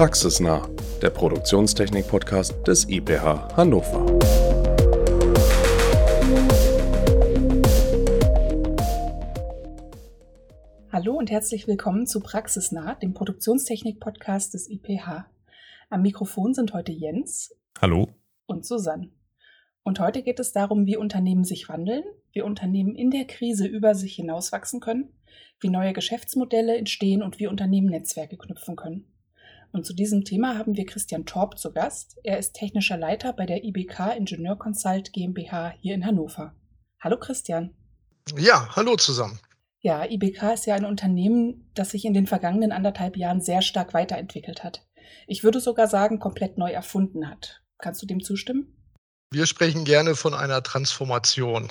Praxisnah, der Produktionstechnik-Podcast des IPH Hannover. Hallo und herzlich willkommen zu Praxisnah, dem Produktionstechnik-Podcast des IPH. Am Mikrofon sind heute Jens. Hallo. Und Susanne. Und heute geht es darum, wie Unternehmen sich wandeln, wie Unternehmen in der Krise über sich hinauswachsen können, wie neue Geschäftsmodelle entstehen und wie Unternehmen Netzwerke knüpfen können. Und zu diesem Thema haben wir Christian Torb zu Gast. Er ist technischer Leiter bei der IBK Ingenieur Consult GmbH hier in Hannover. Hallo Christian. Ja, hallo zusammen. Ja, IBK ist ja ein Unternehmen, das sich in den vergangenen anderthalb Jahren sehr stark weiterentwickelt hat. Ich würde sogar sagen, komplett neu erfunden hat. Kannst du dem zustimmen? Wir sprechen gerne von einer Transformation.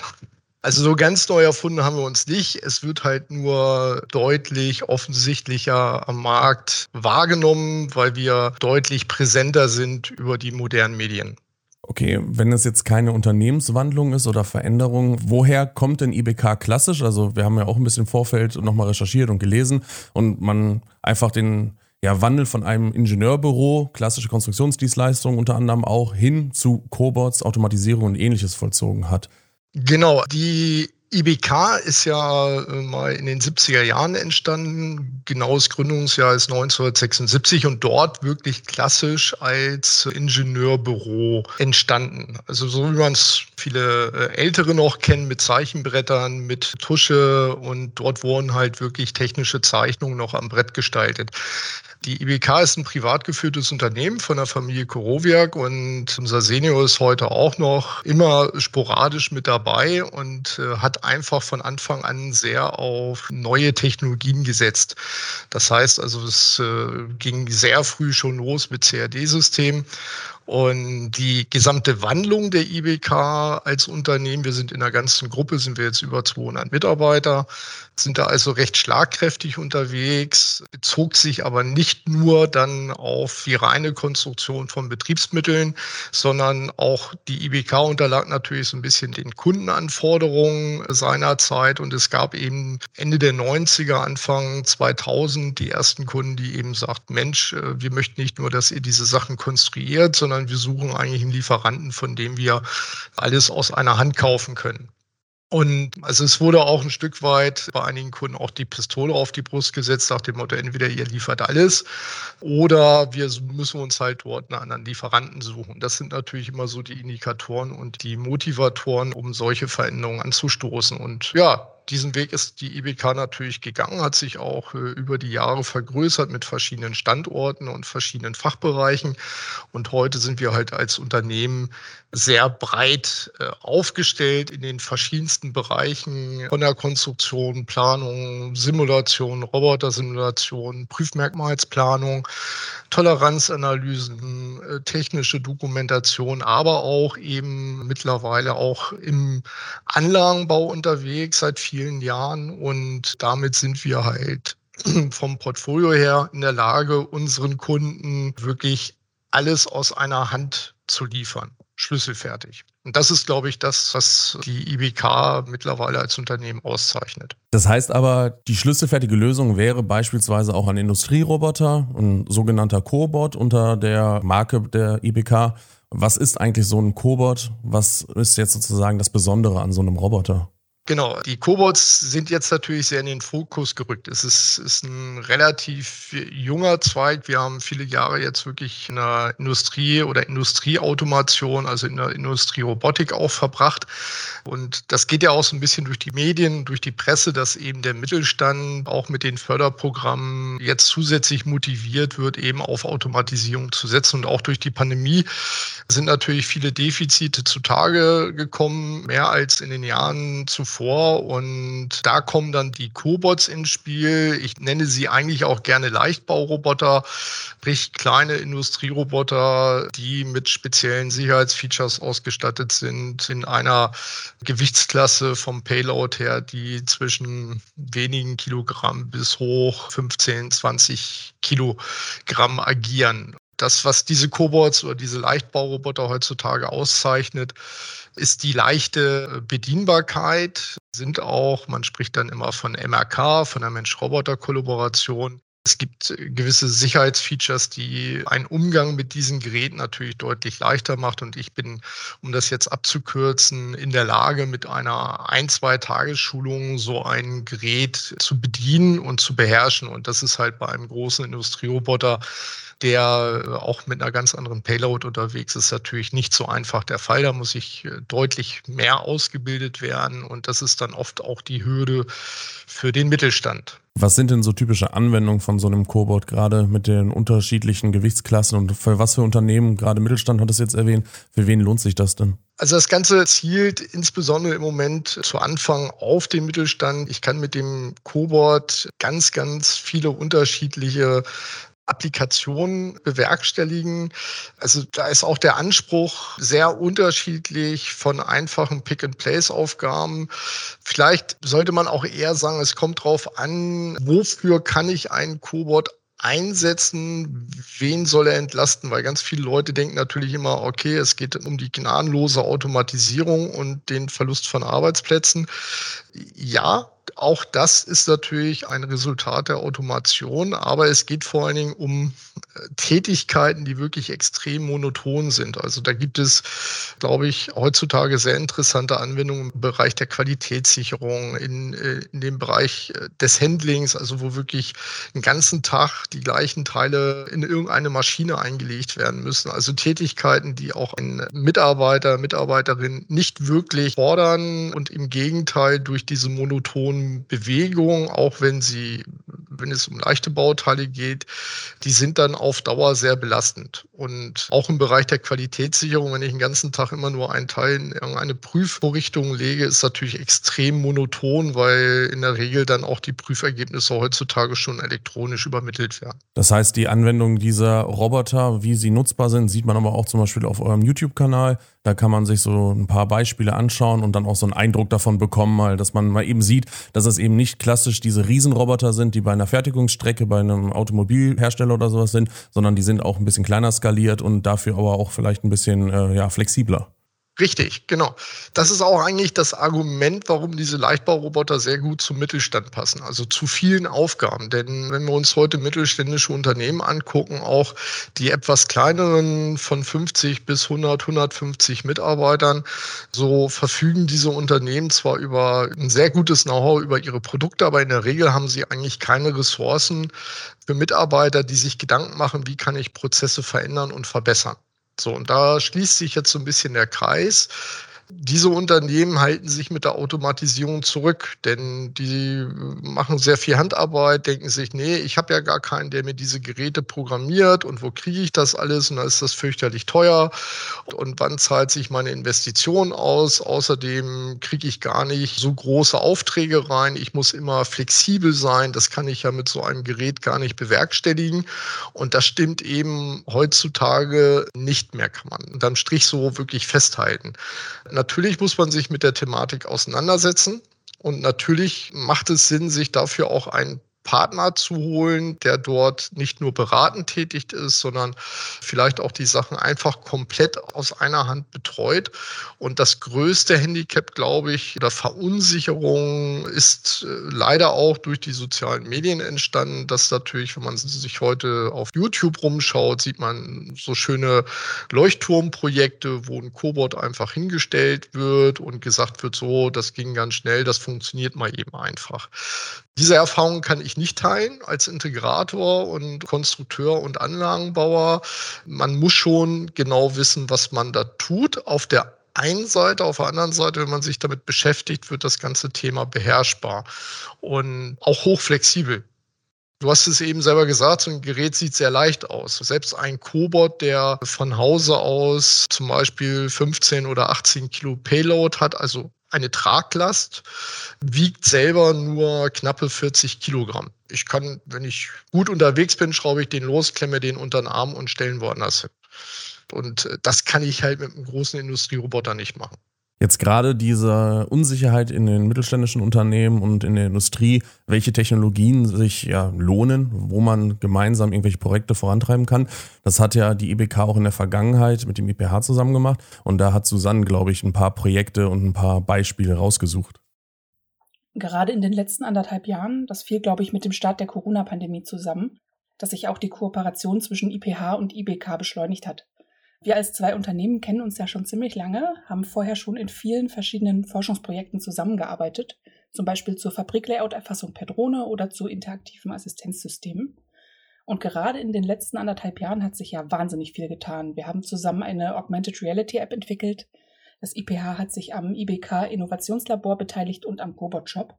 Also so ganz neu erfunden haben wir uns nicht. Es wird halt nur deutlich offensichtlicher am Markt wahrgenommen, weil wir deutlich präsenter sind über die modernen Medien. Okay, wenn es jetzt keine Unternehmenswandlung ist oder Veränderung, woher kommt denn IBK klassisch? Also wir haben ja auch ein bisschen Vorfeld nochmal recherchiert und gelesen und man einfach den ja, Wandel von einem Ingenieurbüro, klassische Konstruktionsdienstleistungen unter anderem auch, hin zu Cobots, Automatisierung und ähnliches vollzogen hat. Genau, die IBK ist ja äh, mal in den 70er Jahren entstanden. Genaues Gründungsjahr ist 1976 und dort wirklich klassisch als Ingenieurbüro entstanden. Also so wie man es viele äh, Ältere noch kennen mit Zeichenbrettern, mit Tusche und dort wurden halt wirklich technische Zeichnungen noch am Brett gestaltet. Die IBK ist ein privat geführtes Unternehmen von der Familie Korowiak und unser Senior ist heute auch noch immer sporadisch mit dabei und äh, hat einfach von Anfang an sehr auf neue Technologien gesetzt. Das heißt also, es äh, ging sehr früh schon los mit CAD-Systemen und die gesamte Wandlung der IBK als Unternehmen, wir sind in der ganzen Gruppe, sind wir jetzt über 200 Mitarbeiter, sind da also recht schlagkräftig unterwegs, bezog sich aber nicht nur dann auf die reine Konstruktion von Betriebsmitteln, sondern auch die IBK unterlag natürlich so ein bisschen den Kundenanforderungen seiner Zeit und es gab eben Ende der 90er, Anfang 2000 die ersten Kunden, die eben sagten, Mensch, äh, wir möchten nicht nur, dass ihr diese Sachen konstruiert, sondern sondern wir suchen eigentlich einen Lieferanten, von dem wir alles aus einer Hand kaufen können. Und also es wurde auch ein Stück weit bei einigen Kunden auch die Pistole auf die Brust gesetzt, nach dem Motto, entweder ihr liefert alles oder wir müssen uns halt dort einen anderen Lieferanten suchen. Das sind natürlich immer so die Indikatoren und die Motivatoren, um solche Veränderungen anzustoßen. Und ja, diesen Weg ist die IBK natürlich gegangen, hat sich auch äh, über die Jahre vergrößert mit verschiedenen Standorten und verschiedenen Fachbereichen. Und heute sind wir halt als Unternehmen sehr breit äh, aufgestellt in den verschiedensten Bereichen von der Konstruktion, Planung, Simulation, Robotersimulation, Prüfmerkmalsplanung, Toleranzanalysen, äh, technische Dokumentation, aber auch eben mittlerweile auch im Anlagenbau unterwegs seit vielen Jahren. Und damit sind wir halt vom Portfolio her in der Lage, unseren Kunden wirklich alles aus einer Hand zu liefern schlüsselfertig. Und das ist, glaube ich, das, was die IBK mittlerweile als Unternehmen auszeichnet. Das heißt aber, die schlüsselfertige Lösung wäre beispielsweise auch ein Industrieroboter, ein sogenannter Cobot unter der Marke der IBK. Was ist eigentlich so ein Cobot? Was ist jetzt sozusagen das Besondere an so einem Roboter? Genau, die Cobots sind jetzt natürlich sehr in den Fokus gerückt. Es ist, ist ein relativ junger Zweig. Wir haben viele Jahre jetzt wirklich in der Industrie oder Industrieautomation, also in der Industrierobotik auch verbracht. Und das geht ja auch so ein bisschen durch die Medien, durch die Presse, dass eben der Mittelstand auch mit den Förderprogrammen jetzt zusätzlich motiviert wird, eben auf Automatisierung zu setzen. Und auch durch die Pandemie sind natürlich viele Defizite zutage gekommen, mehr als in den Jahren zuvor vor. Und da kommen dann die Cobots ins Spiel. Ich nenne sie eigentlich auch gerne Leichtbauroboter, sprich kleine Industrieroboter, die mit speziellen Sicherheitsfeatures ausgestattet sind, in einer Gewichtsklasse vom Payload her, die zwischen wenigen Kilogramm bis hoch 15, 20 Kilogramm agieren. Das, was diese Cobots oder diese Leichtbauroboter heutzutage auszeichnet, ist die leichte Bedienbarkeit, sind auch, man spricht dann immer von MRK, von der Mensch-Roboter-Kollaboration, Es gibt gewisse Sicherheitsfeatures, die einen Umgang mit diesen Geräten natürlich deutlich leichter macht. Und ich bin, um das jetzt abzukürzen, in der Lage, mit einer ein, zwei Tagesschulung so ein Gerät zu bedienen und zu beherrschen. Und das ist halt bei einem großen Industrieroboter der auch mit einer ganz anderen Payload unterwegs ist, natürlich nicht so einfach der Fall. Da muss ich äh, deutlich mehr ausgebildet werden und das ist dann oft auch die Hürde für den Mittelstand. Was sind denn so typische Anwendungen von so einem Cobot, gerade mit den unterschiedlichen Gewichtsklassen und für was für Unternehmen, gerade Mittelstand hat es jetzt erwähnt, für wen lohnt sich das denn? Also das Ganze zielt insbesondere im Moment zu Anfang auf den Mittelstand. Ich kann mit dem Cobot ganz, ganz viele unterschiedliche Applikationen bewerkstelligen. Also da ist auch der Anspruch sehr unterschiedlich von einfachen Pick-and-Place-Aufgaben. Vielleicht sollte man auch eher sagen, es kommt darauf an, wofür kann ich einen Cobot einsetzen, wen soll er entlasten? Weil ganz viele Leute denken natürlich immer, okay, es geht um die gnadenlose Automatisierung und den Verlust von Arbeitsplätzen. Ja, auch das ist natürlich ein Resultat der Automation, aber es geht vor allen Dingen um äh, Tätigkeiten, die wirklich extrem monoton sind. Also da gibt es, glaube ich, heutzutage sehr interessante Anwendungen im Bereich der Qualitätssicherung, in, äh, in dem Bereich äh, des Handlings, also wo wirklich den ganzen Tag die gleichen Teile in irgendeine Maschine eingelegt werden müssen. Also Tätigkeiten, die auch ein Mitarbeiter, Mitarbeiterin nicht wirklich fordern und im Gegenteil durch diese monotonen Bewegung, auch wenn sie, wenn es um leichte Bauteile geht, die sind dann auf Dauer sehr belastend. Und auch im Bereich der Qualitätssicherung, wenn ich den ganzen Tag immer nur einen Teil in irgendeine Prüfvorrichtung lege, ist natürlich extrem monoton, weil in der Regel dann auch die Prüfergebnisse heutzutage schon elektronisch übermittelt werden. Das heißt, die Anwendung dieser Roboter, wie sie nutzbar sind, sieht man aber auch zum Beispiel auf eurem YouTube-Kanal. Da kann man sich so ein paar Beispiele anschauen und dann auch so einen Eindruck davon bekommen, mal, dass man mal eben sieht, dass es eben nicht klassisch diese Riesenroboter sind, die bei einer Fertigungsstrecke, bei einem Automobilhersteller oder sowas sind, sondern die sind auch ein bisschen kleiner skaliert und dafür aber auch vielleicht ein bisschen äh, ja, flexibler. Richtig, genau. Das ist auch eigentlich das Argument, warum diese Leichtbauroboter sehr gut zum Mittelstand passen, also zu vielen Aufgaben. Denn wenn wir uns heute mittelständische Unternehmen angucken, auch die etwas kleineren von 50 bis 100, 150 Mitarbeitern, so verfügen diese Unternehmen zwar über ein sehr gutes Know-how über ihre Produkte, aber in der Regel haben sie eigentlich keine Ressourcen für Mitarbeiter, die sich Gedanken machen, wie kann ich Prozesse verändern und verbessern. So, und da schließt sich jetzt so ein bisschen der Kreis. Diese Unternehmen halten sich mit der Automatisierung zurück, denn die machen sehr viel Handarbeit, denken sich, nee, ich habe ja gar keinen, der mir diese Geräte programmiert und wo kriege ich das alles und da ist das fürchterlich teuer und wann zahlt sich meine Investition aus. Außerdem kriege ich gar nicht so große Aufträge rein. Ich muss immer flexibel sein. Das kann ich ja mit so einem Gerät gar nicht bewerkstelligen. Und das stimmt eben heutzutage nicht mehr, kann man unterm Strich so wirklich festhalten. Natürlich muss man sich mit der Thematik auseinandersetzen. Und natürlich macht es Sinn, sich dafür auch ein Partner zu holen, der dort nicht nur beratend tätig ist, sondern vielleicht auch die Sachen einfach komplett aus einer Hand betreut. Und das größte Handicap, glaube ich, oder Verunsicherung ist äh, leider auch durch die sozialen Medien entstanden, dass natürlich, wenn man sich heute auf YouTube rumschaut, sieht man so schöne Leuchtturmprojekte, wo ein Cobot einfach hingestellt wird und gesagt wird, so, das ging ganz schnell, das funktioniert mal eben einfach. Diese Erfahrung kann ich nicht teilen als Integrator und Konstrukteur und Anlagenbauer. Man muss schon genau wissen, was man da tut. Auf der einen Seite, auf der anderen Seite, wenn man sich damit beschäftigt, wird das ganze Thema beherrschbar und auch hochflexibel. Du hast es eben selber gesagt, so ein Gerät sieht sehr leicht aus. Selbst ein Cobot, der von Hause aus zum Beispiel 15 oder 18 Kilo Payload hat, also eine Traglast, wiegt selber nur knappe 40 Kilogramm. Ich kann, wenn ich gut unterwegs bin, schraube ich den los, klemme den unter den Arm und stellen woanders hin. Und äh, das kann ich halt mit einem großen Industrieroboter nicht machen. Jetzt gerade diese Unsicherheit in den mittelständischen Unternehmen und in der Industrie, welche Technologien sich ja lohnen, wo man gemeinsam irgendwelche Projekte vorantreiben kann. Das hat ja die IBK auch in der Vergangenheit mit dem IPH zusammen gemacht. Und da hat Susanne, glaube ich, ein paar Projekte und ein paar Beispiele rausgesucht. Gerade in den letzten anderthalb Jahren, das fiel, glaube ich, mit dem Start der Corona-Pandemie zusammen, dass sich auch die Kooperation zwischen IPH und IBK beschleunigt hat. Wir als zwei Unternehmen kennen uns ja schon ziemlich lange, haben vorher schon in vielen verschiedenen Forschungsprojekten zusammengearbeitet, zum Beispiel zur Fabriklayout-Erfassung per Drohne oder zu interaktiven Assistenzsystemen. Und gerade in den letzten anderthalb Jahren hat sich ja wahnsinnig viel getan. Wir haben zusammen eine Augmented Reality App entwickelt, das IPH hat sich am IBK Innovationslabor beteiligt und am Cobot Shop.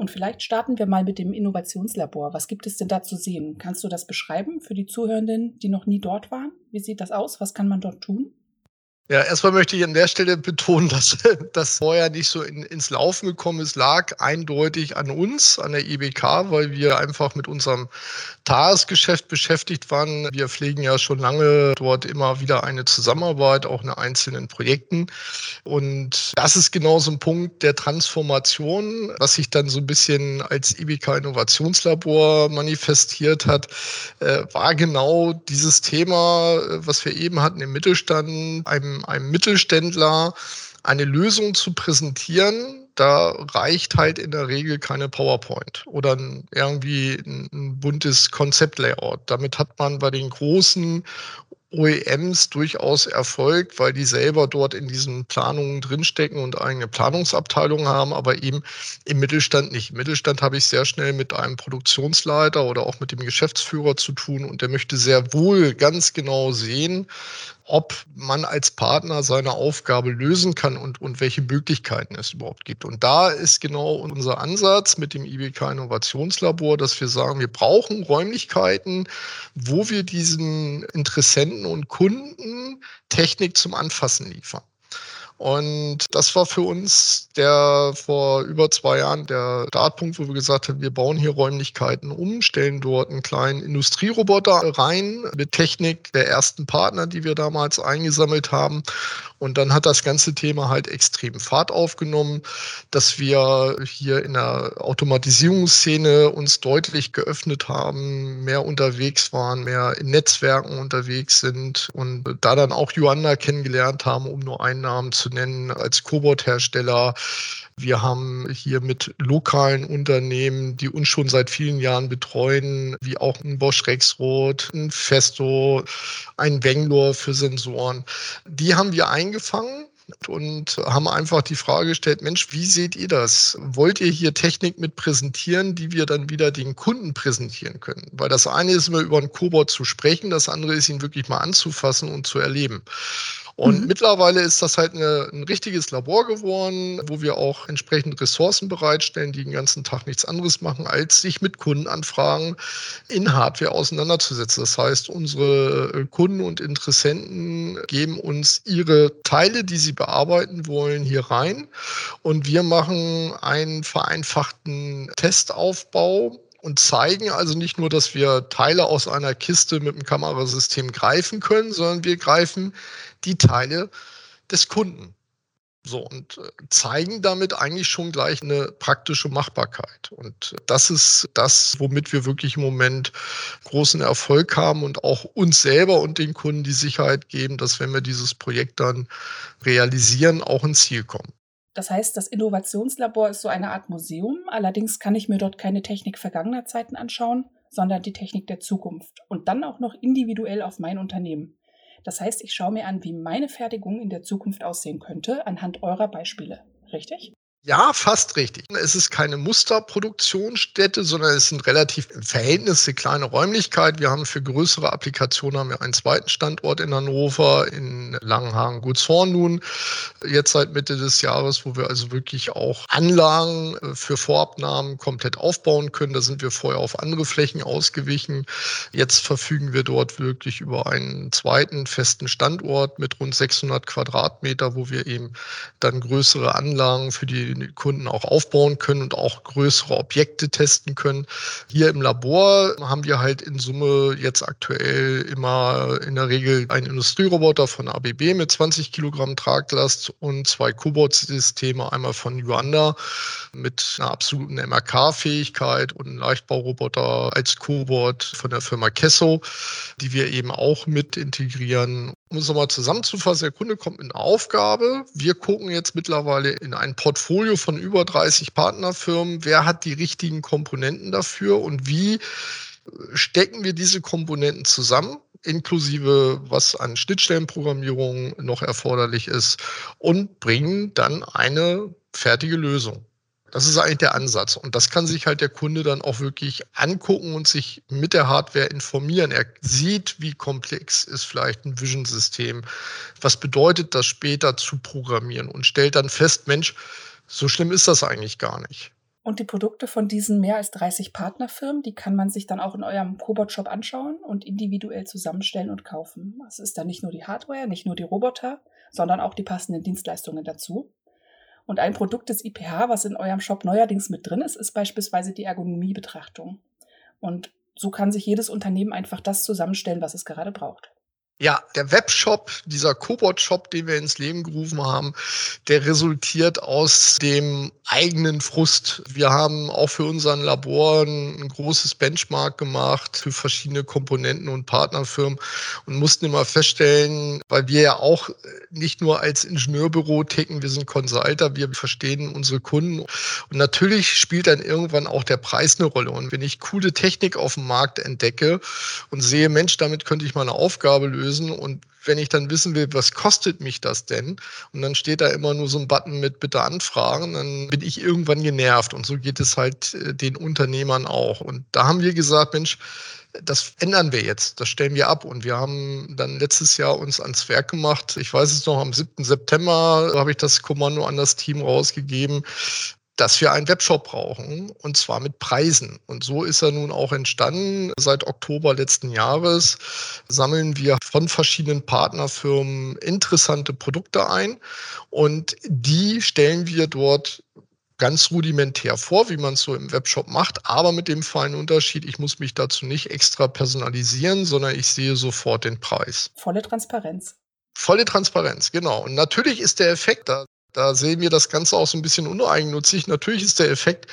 Und vielleicht starten wir mal mit dem Innovationslabor. Was gibt es denn da zu sehen? Kannst du das beschreiben für die Zuhörenden, die noch nie dort waren? Wie sieht das aus? Was kann man dort tun? Ja, erstmal möchte ich an der Stelle betonen, dass das vorher nicht so in, ins Laufen gekommen ist, lag eindeutig an uns, an der IBK, weil wir einfach mit unserem Tagesgeschäft beschäftigt waren. Wir pflegen ja schon lange dort immer wieder eine Zusammenarbeit, auch in einzelnen Projekten. Und das ist genau so ein Punkt der Transformation, was sich dann so ein bisschen als IBK Innovationslabor manifestiert hat, äh, war genau dieses Thema, äh, was wir eben hatten im Mittelstand, einem Mittelständler eine Lösung zu präsentieren, da reicht halt in der Regel keine PowerPoint oder ein, irgendwie ein, ein buntes Konzeptlayout. Damit hat man bei den großen OEMs durchaus Erfolg, weil die selber dort in diesen Planungen drinstecken und eigene Planungsabteilungen haben, aber eben im Mittelstand nicht. Im Mittelstand habe ich sehr schnell mit einem Produktionsleiter oder auch mit dem Geschäftsführer zu tun und der möchte sehr wohl ganz genau sehen, ob man als Partner seine Aufgabe lösen kann und, und welche Möglichkeiten es überhaupt gibt. Und da ist genau unser Ansatz mit dem IBK Innovationslabor, dass wir sagen, wir brauchen Räumlichkeiten, wo wir diesen Interessenten und Kunden Technik zum Anfassen liefern. Und das war für uns der vor über zwei Jahren der Startpunkt, wo wir gesagt haben, wir bauen hier Räumlichkeiten um, stellen dort einen kleinen Industrieroboter rein mit Technik der ersten Partner, die wir damals eingesammelt haben. Und dann hat das ganze Thema halt extrem Fahrt aufgenommen, dass wir hier in der Automatisierungsszene uns deutlich geöffnet haben, mehr unterwegs waren, mehr in Netzwerken unterwegs sind und da dann auch Joanna kennengelernt haben, um nur einen Namen zu nennen, als Cobot-Hersteller. Wir haben hier mit lokalen Unternehmen, die uns schon seit vielen Jahren betreuen, wie auch ein Bosch Rexroth, ein Festo, ein Wenglor für Sensoren. Die haben wir eingefangen und haben einfach die Frage gestellt, Mensch, wie seht ihr das? Wollt ihr hier Technik mit präsentieren, die wir dann wieder den Kunden präsentieren können? Weil das eine ist immer über einen Cobot zu sprechen, das andere ist ihn wirklich mal anzufassen und zu erleben. Und mhm. mittlerweile ist das halt eine, ein richtiges Labor geworden, wo wir auch entsprechend Ressourcen bereitstellen, die den ganzen Tag nichts anderes machen, als sich mit Kundenanfragen in Hardware auseinanderzusetzen. Das heißt, unsere äh, Kunden und Interessenten geben uns ihre Teile, die sie bearbeiten wollen, hier rein. Und wir machen einen vereinfachten Testaufbau und zeigen also nicht nur, dass wir Teile aus einer Kiste mit dem Kamerasystem greifen können, sondern wir greifen die Teile des Kunden. So, und äh, zeigen damit eigentlich schon gleich eine praktische Machbarkeit. Und das ist das, womit wir wirklich im Moment großen Erfolg haben und auch uns selber und den Kunden die Sicherheit geben, dass wenn wir dieses Projekt dann realisieren, auch ins Ziel kommen. Das heißt, das Innovationslabor ist so eine Art Museum, allerdings kann ich mir dort keine Technik vergangener Zeiten anschauen, sondern die Technik der Zukunft und dann auch noch individuell auf mein Unternehmen. Das heißt, ich schaue mir an, wie meine Fertigung in der Zukunft aussehen könnte, anhand eurer Beispiele. Richtig? Ja, fast richtig. Es ist keine Musterproduktionsstätte, sondern es sind relativ im Verhältnis eine kleine Räumlichkeit. Wir haben für größere Applikationen haben wir einen zweiten Standort in Hannover, in Langenhagen, Gutshorn nun, jetzt seit Mitte des Jahres, wo wir also wirklich auch Anlagen äh, für Vorabnahmen komplett aufbauen können. Da sind wir vorher auf andere Flächen ausgewichen. Jetzt verfügen wir dort wirklich über einen zweiten festen Standort mit rund 600 Quadratmeter, wo wir eben dann größere Anlagen für die die Kunden auch aufbauen können und auch größere Objekte testen können. Hier im Labor haben wir halt in Summe jetzt aktuell immer in der Regel einen Industrieroboter von ABB mit 20 Kilogramm Traglast und zwei Cobot-Systeme, einmal von Yuanda mit einer absoluten MRK-Fähigkeit und einen Leichtbauroboter als Cobot von der Firma Kesso, die wir eben auch mit integrieren Um es nochmal zusammenzufassen, der Kunde kommt mit einer Aufgabe. Wir gucken jetzt mittlerweile in ein Portfolio von über 30 Partnerfirmen. Wer hat die richtigen Komponenten dafür und wie stecken wir diese Komponenten zusammen? inklusive was an Schnittstellenprogrammierung noch erforderlich ist und bringen dann eine fertige Lösung. Das ist eigentlich der Ansatz. Und das kann sich halt der Kunde dann auch wirklich angucken und sich mit der Hardware informieren. Er sieht, wie komplex ist vielleicht ein Vision-System. Was bedeutet das später zu programmieren und stellt dann fest, Mensch, so schlimm ist das eigentlich gar nicht. Und die Produkte von diesen mehr als 30 Partnerfirmen, die kann man sich dann auch in eurem Cobot-Shop anschauen und individuell zusammenstellen und kaufen. Es ist dann nicht nur die Hardware, nicht nur die Roboter, sondern auch die passenden Dienstleistungen dazu. Und ein Produkt des IPH, was in eurem Shop neuerdings mit drin ist, ist beispielsweise die Ergonomiebetrachtung. Und so kann sich jedes Unternehmen einfach das zusammenstellen, was es gerade braucht. Ja, der Webshop, dieser Cobot-Shop, den wir ins Leben gerufen haben, der resultiert aus dem eigenen Frust. Wir haben auch für unseren Labor ein großes Benchmark gemacht für verschiedene Komponenten und Partnerfirmen und mussten immer feststellen, weil wir ja auch nicht nur als Ingenieurbüro ticken, wir sind Consulter, wir verstehen unsere Kunden. Und natürlich spielt dann irgendwann auch der Preis eine Rolle. Und wenn ich coole Technik auf dem Markt entdecke und sehe, Mensch, damit könnte ich meine Aufgabe lösen, lösen. Und wenn ich dann wissen will, was kostet mich das denn? Und dann steht da immer nur so ein Button mit Bitte anfragen, dann bin ich irgendwann genervt. Und so geht es halt äh, den Unternehmern auch. Und da haben wir gesagt, Mensch, das ändern wir jetzt, das stellen wir ab. Und wir haben dann letztes Jahr uns ans Werk gemacht. Ich weiß es noch, am 7. September habe ich das Kommando an das Team rausgegeben dass wir einen Webshop brauchen und zwar mit Preisen. Und so ist er nun auch entstanden. Seit Oktober letzten Jahres sammeln wir von verschiedenen Partnerfirmen interessante Produkte ein und die stellen wir dort ganz rudimentär vor, wie man es so im Webshop macht, aber mit dem feinen Unterschied, ich muss mich dazu nicht extra personalisieren, sondern ich sehe sofort den Preis. Volle Transparenz. Volle Transparenz, genau. Und natürlich ist der Effekt da. Da sehen wir das Ganze auch so ein bisschen uneigennützig. Natürlich ist der Effekt,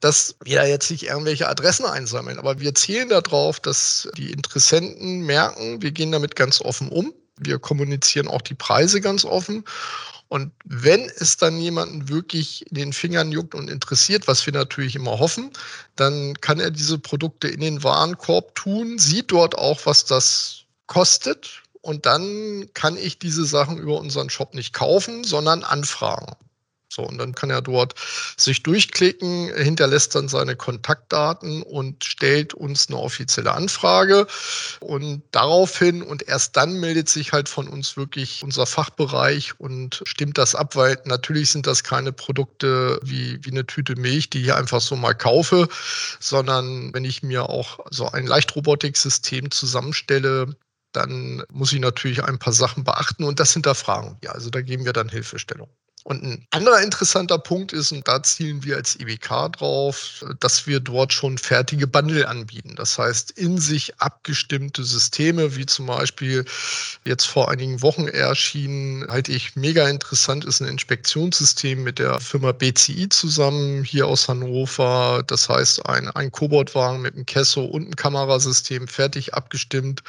dass wir da jetzt nicht irgendwelche Adressen einsammeln, aber wir zählen darauf, dass die Interessenten merken, wir gehen damit ganz offen um. Wir kommunizieren auch die Preise ganz offen. Und wenn es dann jemanden wirklich in den Fingern juckt und interessiert, was wir natürlich immer hoffen, dann kann er diese Produkte in den Warenkorb tun, sieht dort auch, was das kostet und dann kann ich diese Sachen über unseren Shop nicht kaufen, sondern anfragen. So, und dann kann er dort sich durchklicken, hinterlässt dann seine Kontaktdaten und stellt uns eine offizielle Anfrage. Und daraufhin und erst dann meldet sich halt von uns wirklich unser Fachbereich und stimmt das ab, weil natürlich sind das keine Produkte wie, wie eine Tüte Milch, die ich einfach so mal kaufe, sondern wenn ich mir auch so ein Leichtrobotiksystem zusammenstelle, dann muss ich natürlich ein paar Sachen beachten und das hinterfragen wir. Also da geben wir dann Hilfestellung. Und ein anderer interessanter Punkt ist, und da zielen wir als IBK drauf, dass wir dort schon fertige Bundle anbieten. Das heißt, in sich abgestimmte Systeme, wie zum Beispiel jetzt vor einigen Wochen erschienen, halte ich mega interessant, ist ein Inspektionssystem mit der Firma BCI zusammen hier aus Hannover. Das heißt, ein, ein Cobot-Wagen mit einem Kesso und einem Kamerasystem fertig abgestimmt.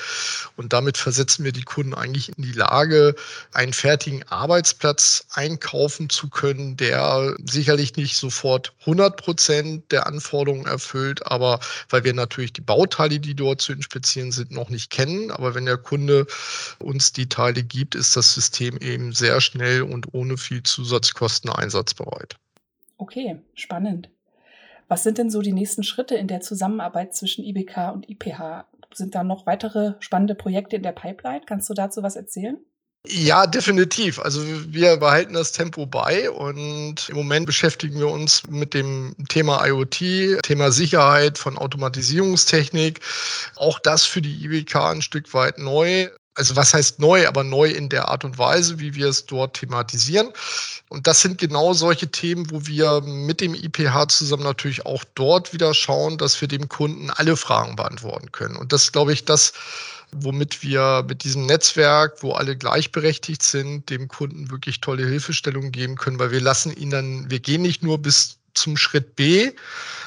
Und damit versetzen wir die Kunden eigentlich in die Lage, einen fertigen Arbeitsplatz einkaufen kaufen zu können, der sicherlich nicht sofort 100 Prozent der Anforderungen erfüllt, aber weil wir natürlich die Bauteile, die dort zu inspizieren sind, noch nicht kennen. Aber wenn der Kunde uns die Teile gibt, ist das System eben sehr schnell und ohne viel Zusatzkosten einsatzbereit. Okay, spannend. Was sind denn so die nächsten Schritte in der Zusammenarbeit zwischen IBK und IPH? Sind da noch weitere spannende Projekte in der Pipeline? Kannst du dazu was erzählen? Ja, definitiv. Also wir behalten das Tempo bei und im Moment beschäftigen wir uns mit dem Thema IoT, Thema Sicherheit von Automatisierungstechnik. Auch das für die IWK ein Stück weit neu. Also was heißt neu, aber neu in der Art und Weise, wie wir es dort thematisieren. Und das sind genau solche Themen, wo wir mit dem IPH zusammen natürlich auch dort wieder schauen, dass wir dem Kunden alle Fragen beantworten können. Und das glaube ich, das womit wir mit diesem Netzwerk, wo alle gleichberechtigt sind, dem Kunden wirklich tolle Hilfestellung geben können, weil wir lassen ihn dann, wir gehen nicht nur bis zum Schritt B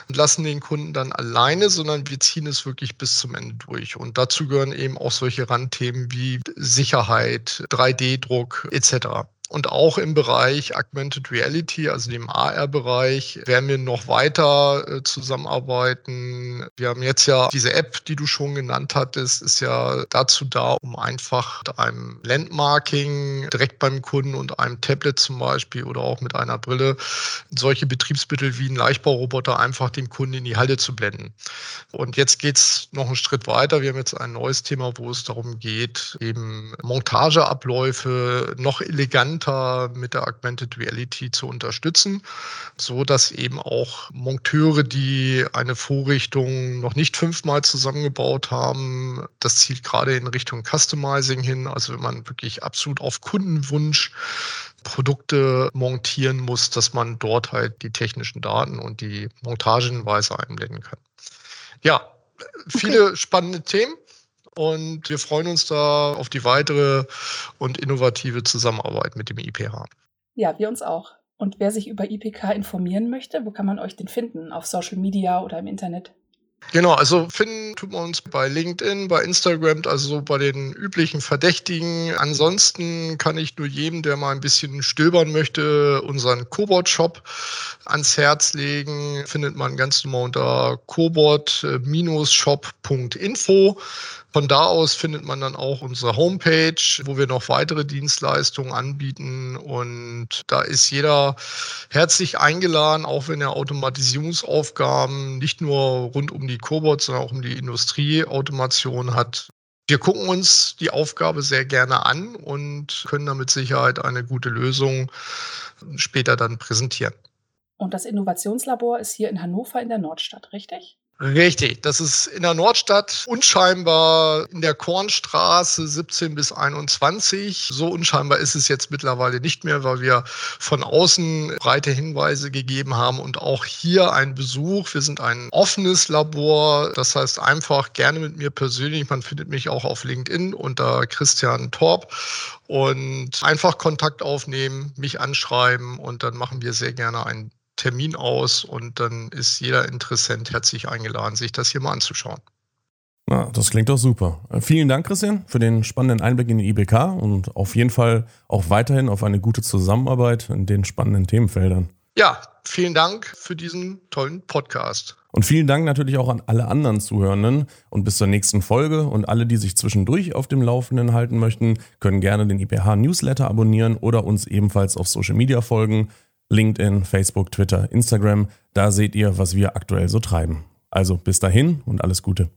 und lassen den Kunden dann alleine, sondern wir ziehen es wirklich bis zum Ende durch. Und dazu gehören eben auch solche Randthemen wie Sicherheit, 3D-Druck etc. Und auch im Bereich Augmented Reality, also dem AR-Bereich, werden wir noch weiter äh, zusammenarbeiten. Wir haben jetzt ja diese App, die du schon genannt hattest, ist ja dazu da, um einfach mit einem Landmarking direkt beim Kunden und einem Tablet zum Beispiel oder auch mit einer Brille solche Betriebsmittel wie ein Leichtbauroboter einfach dem Kunden in die Halle zu blenden. Und jetzt geht es noch einen Schritt weiter. Wir haben jetzt ein neues Thema, wo es darum geht, eben Montageabläufe noch eleganter eleganter mit der Augmented Reality zu unterstützen, so dass eben auch Monteure, die eine Vorrichtung noch nicht fünfmal zusammengebaut haben, das zielt gerade in Richtung Customizing hin, also wenn man wirklich absolut auf Kundenwunsch Produkte montieren muss, dass man dort halt die technischen Daten und die Montagenweise einblenden kann. Ja, viele okay. spannende Themen. Und wir freuen uns da auf die weitere und innovative Zusammenarbeit mit dem IPH. Ja, wir uns auch. Und wer sich über IPK informieren möchte, wo kann man euch denn finden? Auf Social Media oder im Internet? Genau, also finden tut man uns bei LinkedIn, bei Instagram, also so bei den üblichen Verdächtigen. Ansonsten kann ich nur jedem, der mal ein bisschen stöbern möchte, unseren Cobot-Shop ans Herz legen. Findet man ganz normal unter cobot-shop.info. Von da aus findet man dann auch unsere Homepage, wo wir noch weitere Dienstleistungen anbieten. Und da ist jeder herzlich eingeladen, auch wenn er Automatisierungsaufgaben nicht nur rund um die Cobot, sondern auch um die Industrieautomation hat. Wir gucken uns die Aufgabe sehr gerne an und können da mit Sicherheit eine gute Lösung später dann präsentieren. Und das Innovationslabor ist hier in Hannover in der Nordstadt, richtig? Richtig, das ist in der Nordstadt unscheinbar in der Kornstraße 17 bis 21. So unscheinbar ist es jetzt mittlerweile nicht mehr, weil wir von außen breite Hinweise gegeben haben und auch hier ein Besuch. Wir sind ein offenes Labor, das heißt einfach gerne mit mir persönlich. Man findet mich auch auf LinkedIn unter Christian Torp und einfach Kontakt aufnehmen, mich anschreiben und dann machen wir sehr gerne einen Termin aus und dann ist jeder Interessent herzlich eingeladen, sich das hier mal anzuschauen. Na, das klingt doch super. Äh, vielen Dank, Christian, für den spannenden Einblick in die IBK und auf jeden Fall auch weiterhin auf eine gute Zusammenarbeit in den spannenden Themenfeldern. Ja, vielen Dank für diesen tollen Podcast. Und vielen Dank natürlich auch an alle anderen Zuhörenden und bis zur nächsten Folge. Und alle, die sich zwischendurch auf dem Laufenden halten möchten, können gerne den IBH Newsletter abonnieren oder uns ebenfalls auf Social Media folgen. LinkedIn, Facebook, Twitter, Instagram. Da seht ihr, was wir aktuell so treiben. Also bis dahin und alles Gute.